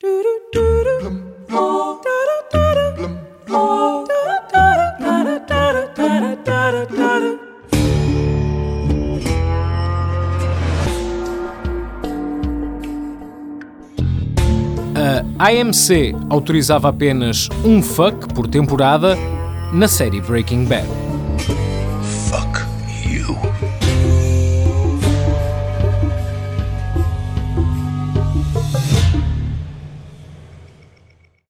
A AMC autorizava apenas um fuck por temporada na série Breaking Bad.